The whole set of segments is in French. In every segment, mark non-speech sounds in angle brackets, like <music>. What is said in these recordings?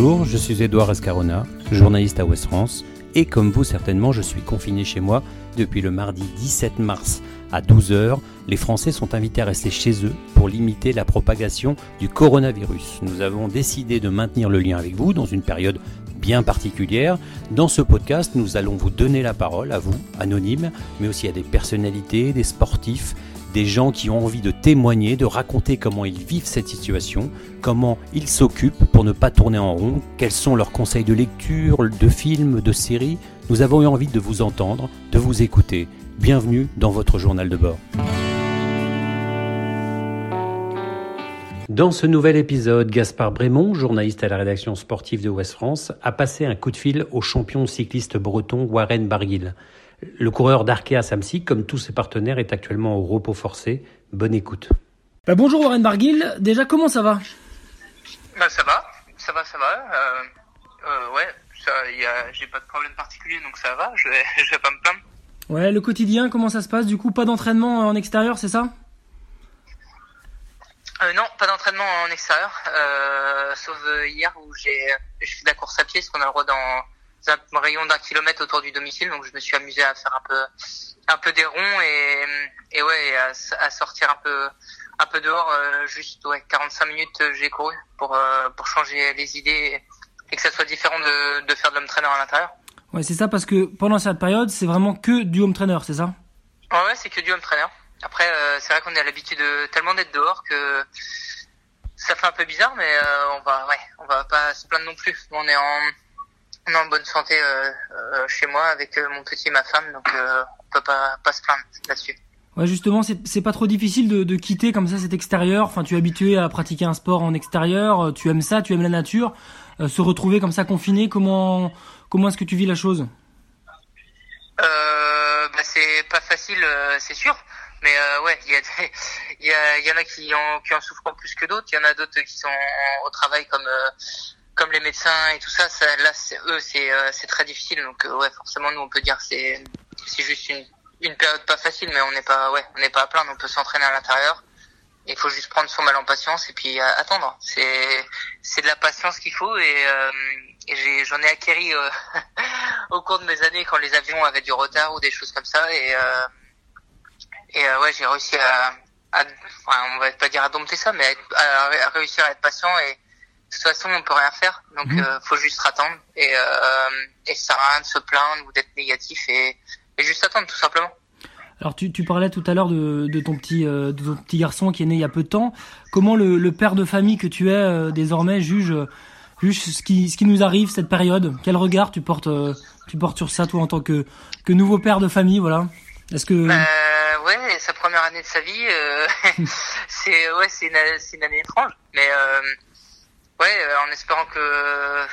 Bonjour, je suis Edouard Escarona, journaliste à Ouest France, et comme vous certainement, je suis confiné chez moi depuis le mardi 17 mars à 12h. Les Français sont invités à rester chez eux pour limiter la propagation du coronavirus. Nous avons décidé de maintenir le lien avec vous dans une période bien particulière. Dans ce podcast, nous allons vous donner la parole à vous, anonymes, mais aussi à des personnalités, des sportifs, des gens qui ont envie de témoigner, de raconter comment ils vivent cette situation, comment ils s'occupent pour ne pas tourner en rond, quels sont leurs conseils de lecture, de films, de séries. Nous avons eu envie de vous entendre, de vous écouter. Bienvenue dans votre journal de bord. Dans ce nouvel épisode, Gaspard Brémond, journaliste à la rédaction sportive de Ouest France, a passé un coup de fil au champion cycliste breton Warren Barguil. Le coureur d'Arkea Samsic, comme tous ses partenaires, est actuellement au repos forcé. Bonne écoute. Bah bonjour Warren Barguil, déjà comment ça va? Bah, Ça va, ça va, ça va. Euh, euh, ouais, j'ai pas de problème particulier donc ça va, je vais, <laughs> je vais pas me plaindre. Ouais, le quotidien, comment ça se passe? Du coup, pas d'entraînement en extérieur, c'est ça? Euh, non, pas d'entraînement en extérieur, euh, sauf hier où j'ai fait de la course à pied, parce qu'on a le droit dans un rayon d'un kilomètre autour du domicile, donc je me suis amusé à faire un peu un peu des ronds et, et ouais à, à sortir un peu un peu dehors, euh, juste ouais 45 minutes j'ai couru pour euh, pour changer les idées et que ça soit différent de, de faire de l'homme trainer à l'intérieur. Ouais, c'est ça parce que pendant cette période, c'est vraiment que du home trainer, c'est ça? Ouais, c'est que du home trainer. Après, euh, c'est vrai qu'on a l'habitude de tellement d'être dehors que ça fait un peu bizarre, mais euh, on va, ouais, on va pas se plaindre non plus. On est en, on est en bonne santé euh, chez moi avec mon petit et ma femme, donc on peut pas, pas se plaindre là-dessus. Ouais, justement, c'est pas trop difficile de, de, quitter comme ça cet extérieur. Enfin, tu es habitué à pratiquer un sport en extérieur, tu aimes ça, tu aimes la nature. se retrouver comme ça confiné, comment comment est-ce que tu vis la chose? Euh, bah, C'est pas facile, c'est sûr. Mais euh, ouais, il y, a <laughs> il y, a, y en a qui en, qui en souffrent plus que d'autres. Il y en a d'autres qui sont au travail comme euh, comme les médecins et tout ça. ça là, eux, c'est euh, très difficile. Donc euh, ouais, forcément, nous on peut dire c'est c'est juste une une période pas facile, mais on n'est pas ouais, on n'est pas à plaindre. On peut s'entraîner à l'intérieur. Il faut juste prendre son mal en patience et puis attendre. C'est c'est de la patience qu'il faut et, et j'en ai, ai acquéri <laughs> au cours de mes années quand les avions avaient du retard ou des choses comme ça et et euh, ouais, j'ai réussi à, à enfin, on va pas dire à dompter ça, mais à, réussir à être patient et de toute façon, on peut rien faire. Donc, mmh. euh, faut juste attendre et, euh, et ça sert à rien de se plaindre ou d'être négatif et, et juste attendre tout simplement. Alors tu, tu parlais tout à l'heure de, de, ton petit euh, de ton petit garçon qui est né il y a peu de temps. Comment le, le père de famille que tu es euh, désormais juge juge ce qui ce qui nous arrive cette période? Quel regard tu portes euh, tu portes sur ça toi en tant que que nouveau père de famille voilà? Est-ce que bah, ouais, sa première année de sa vie, euh, <laughs> c'est ouais, c'est une, une, année étrange, mais euh, ouais, euh, en espérant que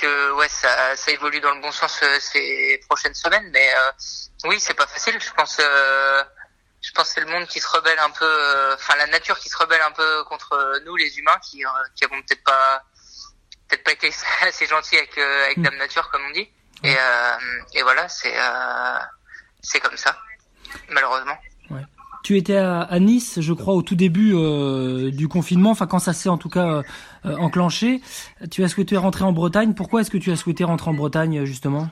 que ouais, ça, ça évolue dans le bon sens euh, ces prochaines semaines, mais euh, oui, c'est pas facile. Je pense, je pense que c'est le monde qui se rebelle un peu, enfin la nature qui se rebelle un peu contre nous, les humains, qui qui avons peut-être pas peut-être pas été <laughs> assez gentils avec avec mm. Dame Nature, comme on dit, et et voilà, c'est c'est comme ça malheureusement. Ouais. Tu étais à, Nice, je crois, au tout début euh, du confinement, enfin quand ça s'est en tout cas euh, enclenché. Tu as souhaité rentrer en Bretagne. Pourquoi est-ce que tu as souhaité rentrer en Bretagne justement?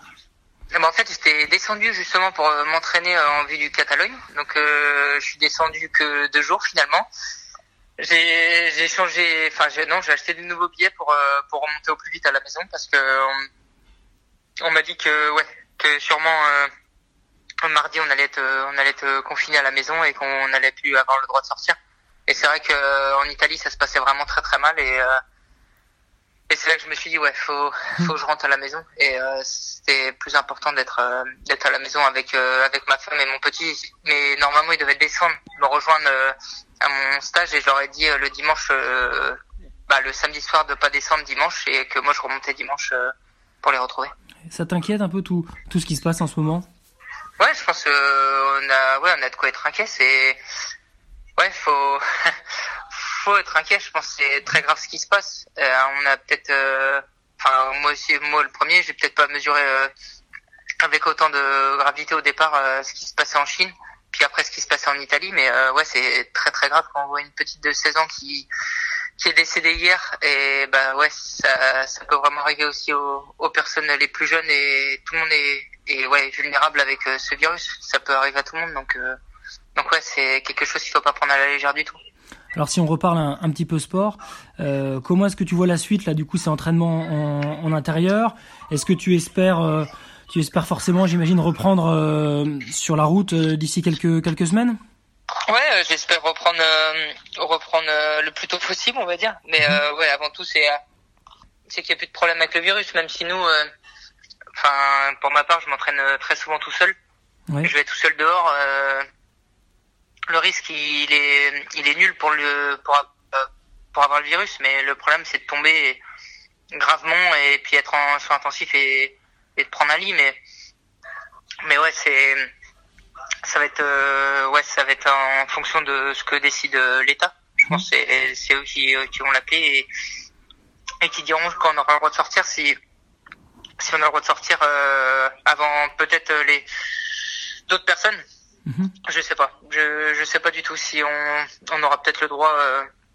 Eh ben, en fait, j'étais descendu justement pour euh, m'entraîner en vue du Catalogne. Donc, je suis descendu que deux jours finalement. J'ai, changé, enfin, non, j'ai acheté des nouveaux billets pour remonter au plus vite à la maison parce que on, m'a dit que ouais, que sûrement mardi on allait être on allait être confiné à la maison et qu'on allait plus avoir le droit de sortir. Et c'est vrai que euh, en Italie ça se passait vraiment très très mal et euh, et c'est là que je me suis dit ouais faut faut que je rentre à la maison et euh, c'était plus important d'être d'être à la maison avec avec ma femme et mon petit mais normalement ils devaient descendre me rejoindre à mon stage et je leur ai dit le dimanche bah, le samedi soir de pas descendre dimanche et que moi je remontais dimanche pour les retrouver. Ça t'inquiète un peu tout tout ce qui se passe en ce moment? Ouais, je pense qu'on a, ouais, on a de quoi être inquiet. C'est, ouais, faut, <laughs> faut être inquiet. Je pense c'est très grave ce qui se passe. Euh, on a peut-être, euh, enfin, moi aussi, moi le premier, j'ai peut-être pas mesuré euh, avec autant de gravité au départ ce qui se passait en Chine, puis après ce qui se passait en Italie. Mais ouais, c'est très très grave quand on voit une petite de 16 ans qui qui est décédé hier et bah ouais ça, ça peut vraiment arriver aussi aux, aux, personnes les plus jeunes et tout le monde est, est ouais vulnérable avec euh, ce virus ça peut arriver à tout le monde donc euh, donc ouais c'est quelque chose qu'il faut pas prendre à la légère du tout alors si on reparle un, un petit peu sport euh, comment est-ce que tu vois la suite là du coup c'est entraînement en, en intérieur est-ce que tu espères euh, tu espères forcément j'imagine reprendre sur la route d'ici quelques quelques semaines? Ouais, euh, j'espère reprendre euh, reprendre euh, le plus tôt possible, on va dire. Mais mhm. ouais, avant tout, c'est c'est qu'il n'y a plus de problème avec le virus, même si nous, enfin, pour ma part, je m'entraîne très souvent tout seul. Je vais tout seul dehors. Le risque, il est il est nul pour le pour pour avoir le virus, mais le problème, c'est de tomber gravement et puis être en soins intensifs et, et de prendre un lit. Mais mais ouais, c'est ça va être euh, ouais, ça va être en fonction de ce que décide euh, l'État. Je pense c'est c'est eux qui euh, qui vont l'appeler et, et qui diront quand on aura le droit de sortir si si on a le droit de sortir avant peut-être les d'autres personnes. Mhm. Je sais pas. Je je sais pas du tout si on on aura peut-être le droit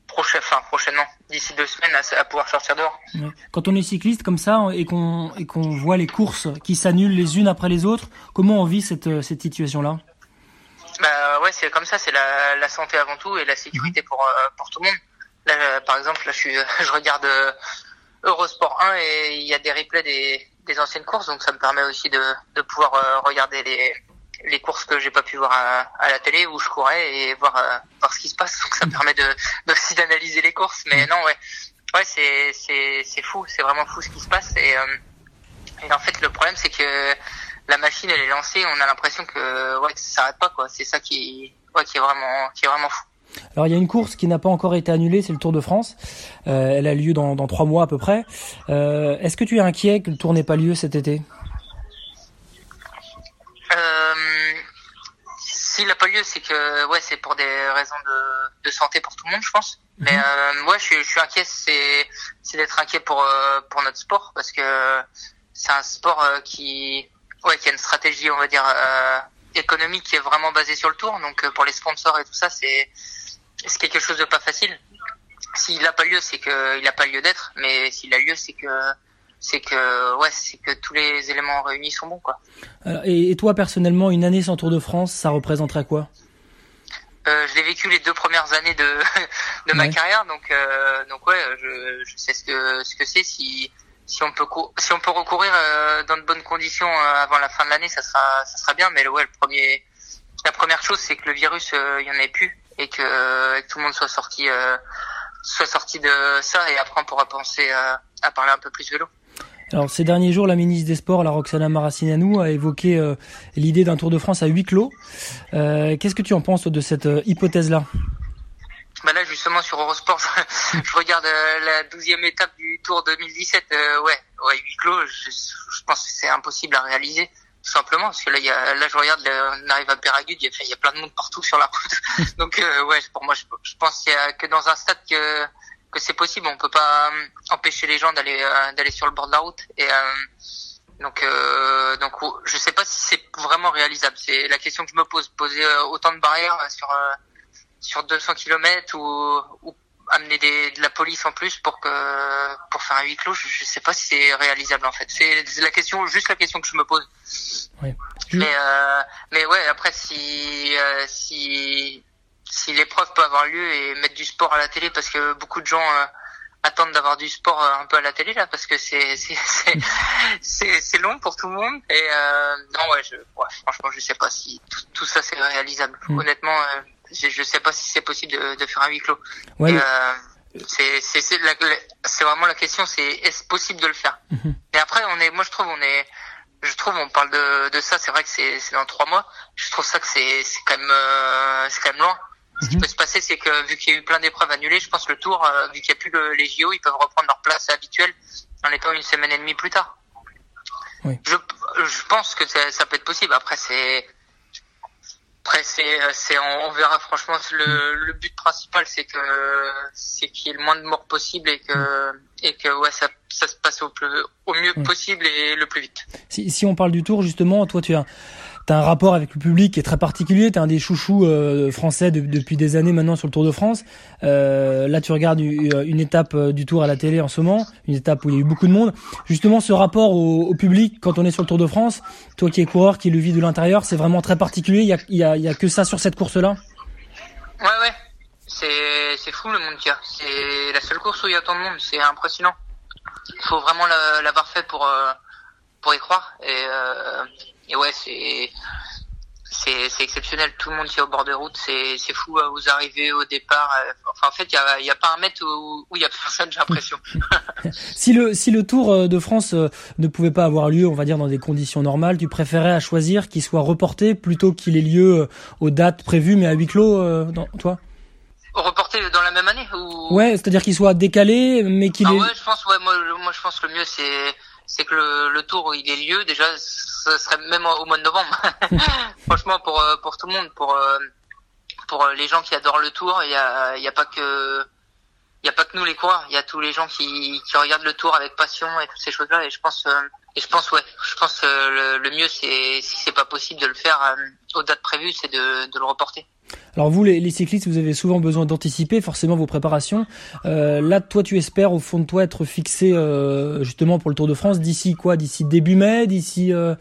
prochain, enfin prochainement, d'ici deux semaines, à, à, pouvoir sortir dehors. Quand on est cycliste comme ça et qu'on et qu'on voit les courses qui s'annulent les unes après les autres, comment on vit cette cette situation là bah ouais, c'est comme ça, c'est la, la santé avant tout et la sécurité mhm. pour euh, pour tout le monde. Là, par exemple, là, je suis, <laughs> je regarde euh, Eurosport 1 et il y a des replays des, des anciennes courses, donc ça me permet aussi de, de pouvoir euh, regarder les, les courses que j'ai pas pu voir à, à, la télé où je courais et voir voir ce qui se passe. Donc ça me permet de <laughs> aussi d'analyser les courses. Mais mhm. non, ouais, ouais, c'est c'est c'est fou, c'est vraiment fou ce qui se passe et, et en fait le problème c'est que la machine elle est lancée, on a l'impression que ouais que ça s'arrête pas quoi. C'est ça qui ouais, qui est vraiment qui est vraiment fou. Alors il y a une course qui n'a pas encore été annulée, c'est le Tour de France. Euh, elle a lieu dans, dans trois mois à peu près. Euh, Est-ce que tu es inquiet que le Tour n'ait pas lieu cet été? Euh, S'il n'a pas lieu, c'est que ouais, c'est pour des raisons de, de, santé pour tout le monde, je pense. Mhm. Mais euh, moi, je suis, je suis inquiet, c'est c'est d'être inquiet pour euh, pour notre sport parce que c'est un sport euh, qui ouais, qui a une stratégie, on va dire, euh, économique qui est vraiment basée sur le tour. Donc pour les sponsors et tout ça, c'est c'est quelque chose de pas facile. S'il n'a pas lieu, c'est qu'il n'a pas lieu d'être. Mais s'il a lieu, c'est que c'est que ouais, c'est que tous les éléments réunis sont bons quoi. et, toi personnellement, une année sans Tour de France, ça représenterait quoi? Euh, je l'ai vécu les deux premières années de <laughs> de ma carrière, donc euh, donc ouais, je, je sais ce que ce que c'est si si on peut si on peut recourir euh, dans de bonnes conditions euh, avant la fin de l'année, ça sera ça sera bien. Mais ouais, le premier, la première chose, c'est que le virus, il y en ait plus et que, tout le monde soit sorti soit sorti de ça. Et après, on pourra penser à parler un peu plus vélo. Alors ces derniers jours, la ministre des Sports, la Roxana Maracineanu, a évoqué l'idée d'un Tour de France à huis clos. Qu'est-ce que tu en penses de cette hypothèse-là? Bah là justement sur Eurosport, <laughs> je, regarde euh, la douzième étape du Tour 2017. Euh, ouais, ouais, huis clos. Je, pense que c'est impossible à réaliser, tout simplement parce que là, là je regarde, on arrive à Péragude, il y, a, plein de monde partout sur la route. <laughs> Donc euh, ouais, pour moi, je, je pense qu'il y a que dans un stade que que c'est possible. On peut pas euh, empêcher les gens d'aller d'aller sur le bord de la route et donc, euh, donc, je sais pas si c'est vraiment réalisable. C'est la question que je me pose. Poser autant de barrières sur sur 200 km ou, ou amener des, de la police en plus pour que pour faire un huis clos, je, je sais pas si c'est réalisable en fait. C'est la question, juste la question que je me pose. Ouais. Mais euh, mais ouais, après si euh, si si l'épreuve peut avoir lieu et mettre du sport à la télé parce que beaucoup de gens euh, attendent d'avoir du sport euh, un peu à la télé là parce que c'est <laughs> c'est c'est c'est long pour tout le monde et euh, non ouais je ouais, franchement je sais pas si tout, tout ça c'est réalisable. Mm. Honnêtement je ne sais pas si c'est possible de, de, faire un huis clos. Ouais, euh, c'est c'est vraiment la question, c'est est-ce possible de le faire? Mhm. Et après, on est, moi je trouve, on est, je trouve, on parle de, de ça, c'est vrai que c'est dans trois mois. Je trouve ça que c'est c'est quand même euh, c'est quand même loin. Ce qui mhm. peut se passer, c'est que vu qu'il y a eu plein d'épreuves annulées, je pense que le tour, euh, vu qu'il n'y a plus le, les JO, ils peuvent reprendre leur place habituelle en étant une semaine et demie plus tard. Oui. Je, je pense que ça, ça peut être possible. Après, c'est après, c'est, euh, c'est, on, verra. Franchement, le, le but principal, c'est que, c'est qu'il y ait le moins de morts possible et que, et que, ouais, ça, ça se passe au plus, au mieux possible et le plus vite. Si, si on parle du Tour, justement, toi, tu as, T'as un rapport avec le public qui est très particulier. T'es un des chouchous euh, français depuis des années maintenant sur le Tour de France. Euh, là, tu regardes une, étape euh, du Tour à la télé en ce moment, une étape où il y a eu beaucoup de monde. Justement, ce rapport au, public quand on est sur le Tour de France, toi qui es coureur, qui le vis de l'intérieur, c'est vraiment très particulier. Il y a, que ça sur cette course-là? Ouais, ouais. C'est, fou le monde qu'il a. C'est la seule course où il y a tant de monde. C'est impressionnant. Il faut vraiment l'avoir fait pour, pour y croire. Et, et ouais, c'est c'est exceptionnel. Tout le monde qui est au bord de route, c'est fou. Hein. Vous arrivez au départ. Euh, enfin, en fait, il y a, pas un mètre où il y a personne, j'ai l'impression. <laughs> <laughs> si le si le Tour euh, de France euh, ne pouvait pas avoir lieu, on va dire dans des conditions normales, tu préférais à choisir qu'il soit reporté plutôt qu'il ait lieu aux dates prévues, mais à huis clos, dans, toi? Reporté dans la même année ou... Ouais, c'est-à-dire qu'il soit décalé, mais qu'il ah est. Ouais, je pense. Ouais, moi, moi, je pense que le mieux c'est c'est que le, le tour il ait lieu déjà ce serait même au mois de novembre. <laughs> Franchement, pour euh, pour tout le monde, pour euh, pour les gens qui adorent le tour, il y a y a pas que il y a pas que nous les coureurs, il y a tous les gens qui qui regardent le tour avec passion et toutes ces choses-là. Et je pense euh, et je pense ouais, je pense le mieux c'est si c'est pas possible de le faire aux dates prévues, c'est de de le reporter. Alors vous, les, cyclistes, vous avez souvent besoin d'anticiper forcément vos préparations. Euh, là, toi, tu espères au fond de toi être fixé euh, justement pour le Tour de France d'ici quoi? D'ici début mai? D'ici euh...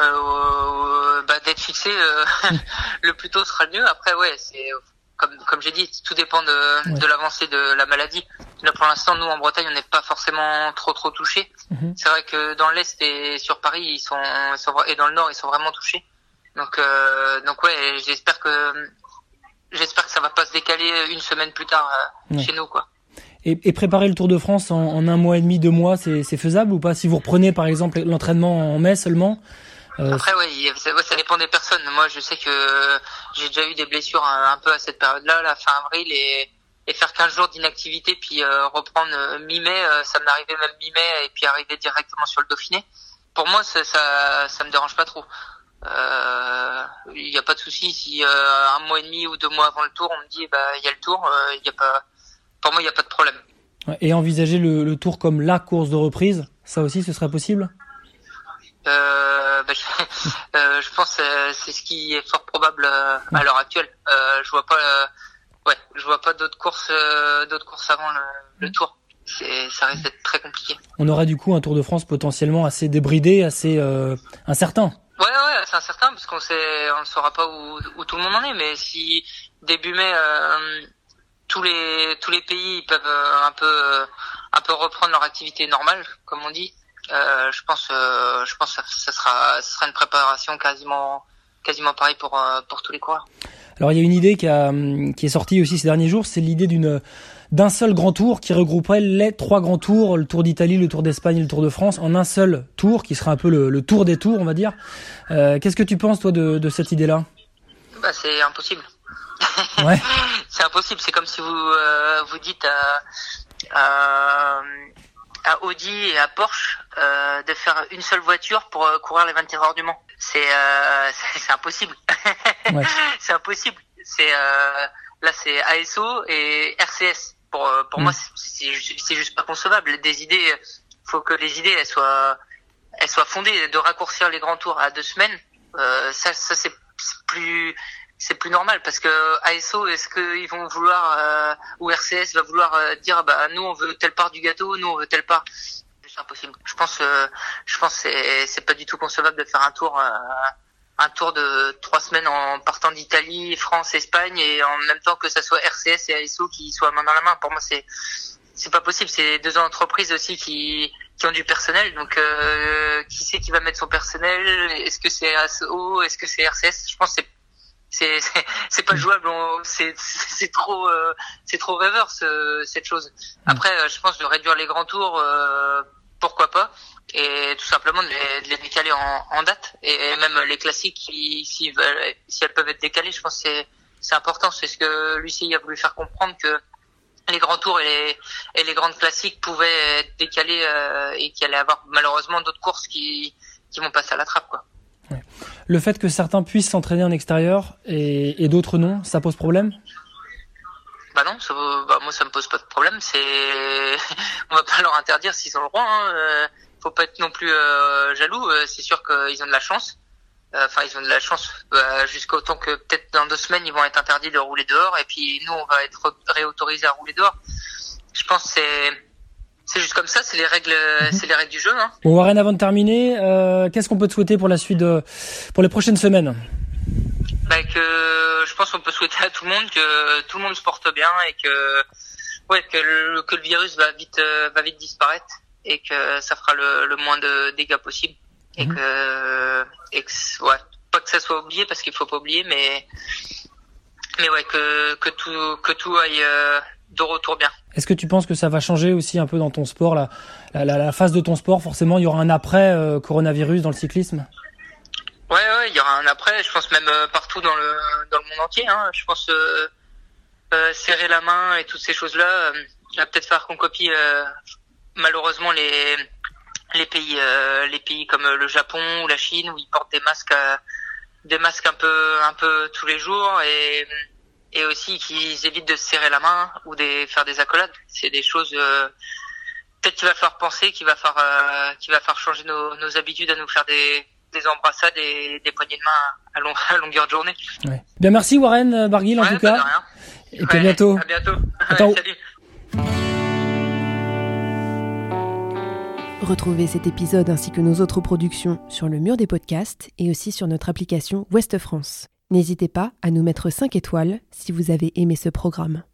euh bah, D'être fixé <laughs> le plus tôt sera le mieux. Après, ouais, c'est comme, comme j'ai dit, tout dépend de, de l'avancée de la maladie. Là, pour l'instant, nous en Bretagne, on n'est pas forcément trop trop touchés. Mhm. C'est vrai que dans l'est et sur Paris, ils sont, ils sont, et dans le nord, ils sont vraiment touchés. Donc, euh, donc ouais, j'espère que j'espère que ça va pas se décaler une semaine plus tard euh, chez nous, quoi. Et, et, préparer le Tour de France en, en un mois et demi, deux mois, c'est faisable ou pas? Si vous reprenez par exemple l'entraînement en mai seulement euh... Après, ouais, ça, ça, dépend des personnes. Moi, je sais que j'ai déjà eu des blessures un, peu à cette période-là, la fin avril, et, et faire 15 jours d'inactivité, puis euh, reprendre euh, mi-mai, euh, ça m'arrivait même mi-mai, et puis arriver directement sur le Dauphiné. Pour moi, ça, ça, ça me dérange pas trop. Euh, il n'y a pas de souci si euh, un mois et demi ou deux mois avant le tour, on me dit bah il y a le tour, euh, il y a pas, pour moi il n'y a pas de problème. Et envisager le, le, tour comme la course de reprise, ça aussi ce serait possible? Euh, bah, <laughs> je, je, pense c'est ce qui est fort probable à l'heure actuelle. je vois pas, ouais, je vois pas d'autres courses, d'autres courses avant le, le tour. Ça risque d'être très compliqué. On aurait du coup un Tour de France potentiellement assez débridé, assez incertain. Ouais, ouais, c'est incertain parce qu'on sait, on ne saura pas où, où, tout le monde en est. Mais si début mai, euh, tous les tous les pays peuvent euh, un peu euh, un peu reprendre leur activité normale, comme on dit, euh, je pense euh, je pense que ça, sera ça sera une préparation quasiment quasiment pareil pour pour tous les coureurs. Alors il y a une idée qui a qui est sortie aussi ces derniers jours, c'est l'idée d'une d'un seul grand tour qui regrouperait les trois grands tours, le Tour d'Italie, le Tour d'Espagne et le Tour de France, en un seul tour, qui serait un peu le, tour des tours, on va dire. Euh, Qu'est-ce que tu penses, toi, de, de cette idée-là? Bah, C'est impossible. Ouais. <laughs> c'est impossible. C'est comme si vous euh, vous dites à, à, à, Audi et à Porsche euh, de faire une seule voiture pour courir les 24 heures du Mans. C'est <laughs> c'est impossible. ouais. <laughs> C'est impossible. C'est là c'est ASO et RCS. Pour, euh, pour moi, mm. c'est juste pas concevable. Des idées, faut que les idées elles soient, elles soient fondées. De raccourcir les grands tours à deux semaines, euh, ça, ça c'est plus, c'est plus normal parce que ASO, est-ce qu'ils vont vouloir euh, ou RCS va vouloir euh, dire bah nous on veut telle part du gâteau, nous on veut telle part. C'est impossible. Je pense, je pense c'est c'est pas du tout concevable de faire un tour un tour de trois semaines en partant d'Italie, France, Espagne et en même temps que ça soit RCS et ASO qui soient main dans la main. Pour moi, c'est c'est pas possible. C'est deux entreprises aussi qui qui ont du personnel. Donc, euh, qui sait qui va mettre son personnel? Est-ce que c'est ASO Est-ce que c'est RCS Je pense que c'est c'est <laughs> c'est pas jouable. C'est <laughs> c'est trop euh, c'est trop rêveur cette chose. Après, euh, je pense de réduire les grands tours. Euh, pourquoi pas et tout simplement de les, décaler en, date. Et, même les classiques si, si, elles peuvent être décalées je pense que c'est important. C'est ce que l'UCI a voulu faire comprendre que les grands tours et les, et les grandes classiques pouvaient être décalés euh, et qu'il allait avoir malheureusement d'autres courses qui, qui vont passer à la trappe quoi. Le fait que certains puissent s'entraîner en extérieur et d'autres non, ça pose problème? Bah non, ça, bah moi ça me pose pas de problème. C'est, <laughs> on va pas leur interdire s'ils ont le droit. Hein. Euh, faut pas être non plus euh, jaloux. Euh, c'est sûr qu'ils ont de la chance. Enfin, ils ont de la chance bah, jusqu'au temps que peut-être dans deux semaines ils vont être interdits de rouler dehors et puis nous on va être réautorisés à rouler dehors. Je pense c'est c'est juste comme ça, c'est les règles, mhm. c'est les règles du jeu. Hein. Bon, Warren, avant de terminer, euh, qu'est-ce qu'on peut te souhaiter pour la suite, de, pour les prochaines semaines? Bah, que je pense qu'on peut souhaiter à tout le monde que tout le monde se porte bien et que ouais que le, que le virus va vite euh, va vite disparaître et que ça fera le, le moins de dégâts possible et mhm. que et que ouais pas que ça soit oublié parce qu'il faut pas oublier mais mais ouais que que tout que tout aille euh, de retour bien. Est-ce que tu penses que ça va changer aussi un peu dans ton sport, la, la, la phase de ton sport? Forcément, il y aura un après euh, coronavirus dans le cyclisme? Ouais, ouais, il y aura un après. Je pense même euh, partout dans le dans le monde entier. Hein. Je pense euh, euh serrer la main et toutes ces choses-là, va peut-être faire qu'on copie malheureusement les les pays les pays comme le Japon ou la Chine où ils portent des masques des masques un peu un peu tous les jours et et aussi qu'ils évitent de se serrer la main ou de faire des accolades. C'est des choses euh, peut-être qu'il va falloir penser, qu'il va falloir euh, qu'il va falloir changer nos, nos, habitudes à nous faire des, des embrassades et des poignées de main <laughs> à, longueur de journée. Ouais. Bien merci Warren Barguil en tout bah, cas. Et à bientôt. À bientôt. salut. Retrouvez cet épisode ainsi que nos autres productions sur le mur des podcasts et aussi sur notre application Ouest France. N'hésitez pas à nous mettre 5 étoiles si vous avez aimé ce programme.